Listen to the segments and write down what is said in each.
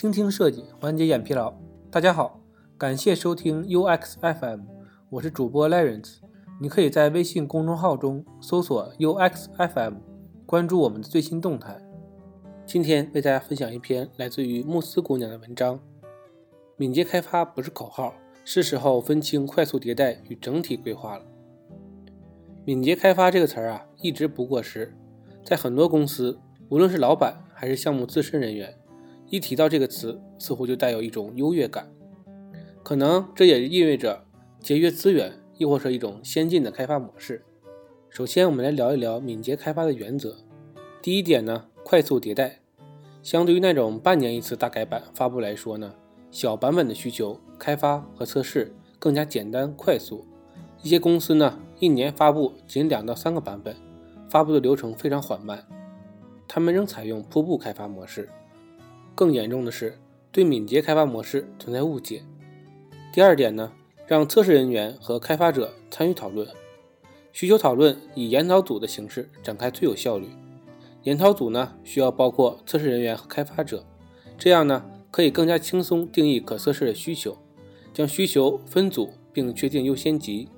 倾听设计，缓解眼疲劳。大家好，感谢收听 UX FM，我是主播 Lawrence。你可以在微信公众号中搜索 UX FM，关注我们的最新动态。今天为大家分享一篇来自于慕斯姑娘的文章：敏捷开发不是口号，是时候分清快速迭代与整体规划了。敏捷开发这个词儿啊，一直不过时，在很多公司，无论是老板还是项目自身人员，一提到这个词，似乎就带有一种优越感。可能这也意味着节约资源，亦或是一种先进的开发模式。首先，我们来聊一聊敏捷开发的原则。第一点呢，快速迭代。相对于那种半年一次大改版发布来说呢，小版本的需求开发和测试更加简单快速。一些公司呢，一年发布仅两到三个版本，发布的流程非常缓慢。他们仍采用瀑布开发模式。更严重的是，对敏捷开发模式存在误解。第二点呢，让测试人员和开发者参与讨论。需求讨论以研讨组的形式展开最有效率。研讨组呢，需要包括测试人员和开发者，这样呢，可以更加轻松定义可测试的需求，将需求分组并确定优先级。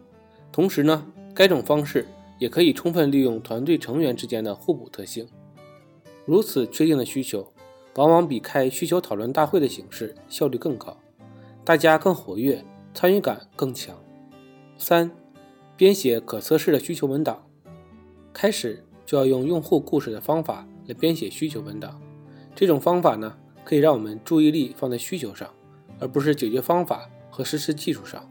同时呢，该种方式也可以充分利用团队成员之间的互补特性。如此确定的需求，往往比开需求讨论大会的形式效率更高，大家更活跃，参与感更强。三、编写可测试的需求文档。开始就要用用户故事的方法来编写需求文档。这种方法呢，可以让我们注意力放在需求上，而不是解决方法和实施技术上。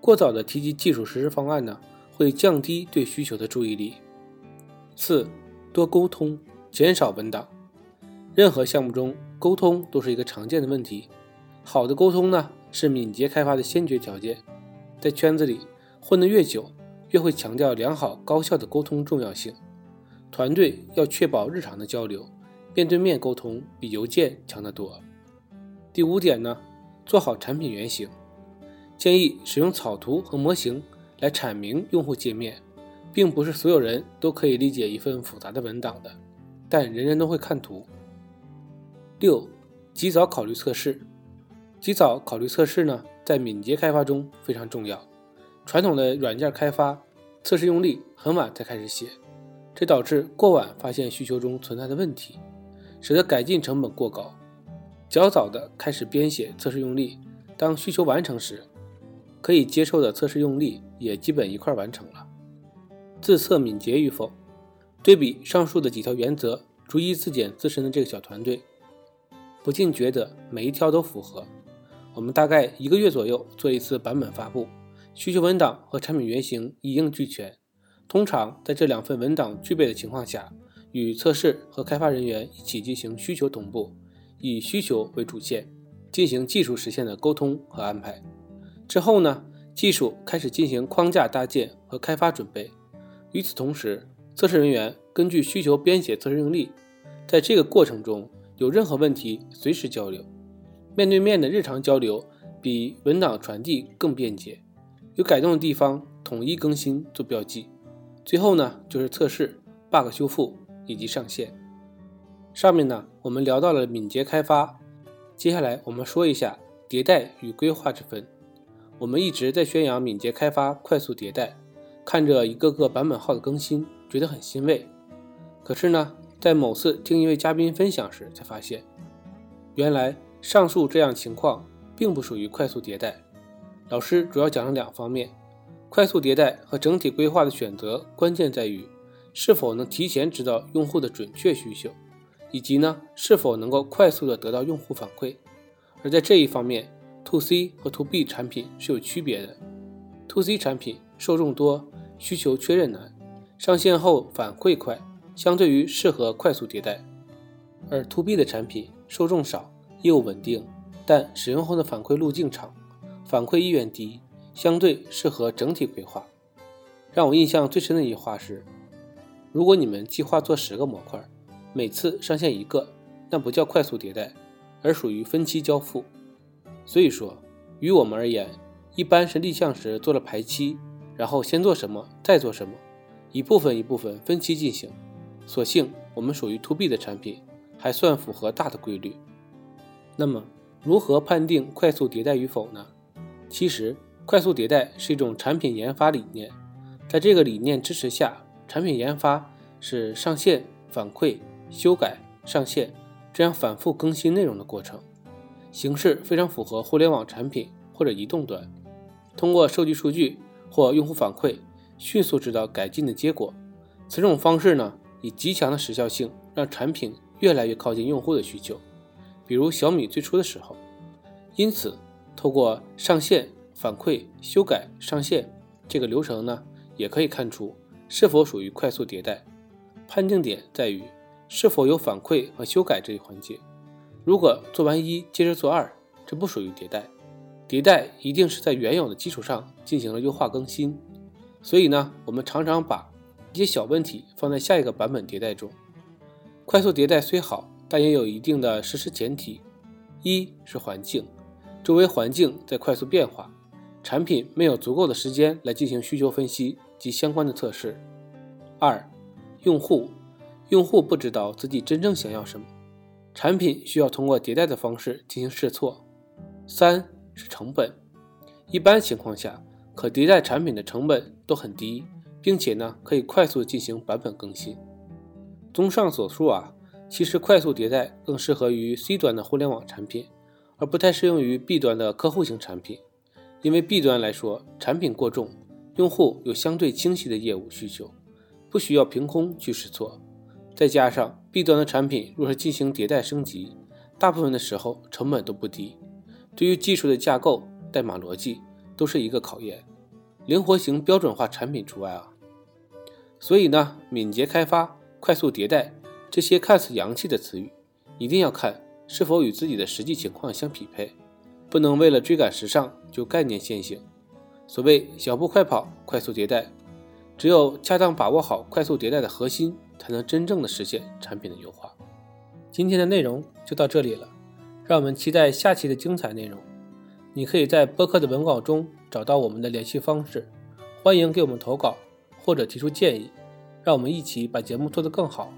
过早的提及技术实施方案呢，会降低对需求的注意力。四、多沟通，减少文档。任何项目中，沟通都是一个常见的问题。好的沟通呢，是敏捷开发的先决条件。在圈子里混得越久，越会强调良好高效的沟通重要性。团队要确保日常的交流，面对面沟通比邮件强得多。第五点呢，做好产品原型。建议使用草图和模型来阐明用户界面，并不是所有人都可以理解一份复杂的文档的，但人人都会看图。六，及早考虑测试。及早考虑测试呢，在敏捷开发中非常重要。传统的软件开发，测试用例很晚才开始写，这导致过晚发现需求中存在的问题，使得改进成本过高。较早的开始编写测试用例，当需求完成时。可以接受的测试用例也基本一块完成了。自测敏捷与否，对比上述的几条原则，逐一自检自身的这个小团队，不禁觉得每一条都符合。我们大概一个月左右做一次版本发布，需求文档和产品原型一应俱全。通常在这两份文档具备的情况下，与测试和开发人员一起进行需求同步，以需求为主线，进行技术实现的沟通和安排。之后呢，技术开始进行框架搭建和开发准备。与此同时，测试人员根据需求编写测试用例。在这个过程中，有任何问题随时交流，面对面的日常交流比文档传递更便捷。有改动的地方，统一更新做标记。最后呢，就是测试、bug 修复以及上线。上面呢，我们聊到了敏捷开发，接下来我们说一下迭代与规划之分。我们一直在宣扬敏捷开发、快速迭代，看着一个个版本号的更新，觉得很欣慰。可是呢，在某次听一位嘉宾分享时，才发现，原来上述这样情况并不属于快速迭代。老师主要讲了两方面：快速迭代和整体规划的选择，关键在于是否能提前知道用户的准确需求，以及呢，是否能够快速的得到用户反馈。而在这一方面，To C 和 To B 产品是有区别的。To C 产品受众多，需求确认难，上线后反馈快，相对于适合快速迭代；而 To B 的产品受众少，业务稳定，但使用后的反馈路径长，反馈意愿低，相对适合整体规划。让我印象最深的一句话是：如果你们计划做十个模块，每次上线一个，那不叫快速迭代，而属于分期交付。所以说，于我们而言，一般是立项时做了排期，然后先做什么，再做什么，一部分一部分分期进行。所幸我们属于 To B 的产品，还算符合大的规律。那么，如何判定快速迭代与否呢？其实，快速迭代是一种产品研发理念，在这个理念支持下，产品研发是上线、反馈、修改、上线这样反复更新内容的过程，形式非常符合互联网产品或者移动端，通过收集数据或用户反馈，迅速知道改进的结果。此种方式呢，以极强的时效性，让产品越来越靠近用户的需求。比如小米最初的时候，因此透过上线。反馈、修改、上线这个流程呢，也可以看出是否属于快速迭代。判定点在于是否有反馈和修改这一环节。如果做完一接着做二，这不属于迭代。迭代一定是在原有的基础上进行了优化更新。所以呢，我们常常把一些小问题放在下一个版本迭代中。快速迭代虽好，但也有一定的实施前提：一是环境，周围环境在快速变化。产品没有足够的时间来进行需求分析及相关的测试。二，用户，用户不知道自己真正想要什么，产品需要通过迭代的方式进行试错。三是成本，一般情况下，可迭代产品的成本都很低，并且呢可以快速进行版本更新。综上所述啊，其实快速迭代更适合于 C 端的互联网产品，而不太适用于 B 端的客户型产品。因为 B 端来说，产品过重，用户有相对清晰的业务需求，不需要凭空去试错。再加上 B 端的产品若是进行迭代升级，大部分的时候成本都不低，对于技术的架构、代码逻辑都是一个考验。灵活型标准化产品除外啊。所以呢，敏捷开发、快速迭代这些看似洋气的词语，一定要看是否与自己的实际情况相匹配。不能为了追赶时尚就概念先行。所谓小步快跑，快速迭代，只有恰当把握好快速迭代的核心，才能真正的实现产品的优化。今天的内容就到这里了，让我们期待下期的精彩内容。你可以在播客的文稿中找到我们的联系方式，欢迎给我们投稿或者提出建议，让我们一起把节目做得更好。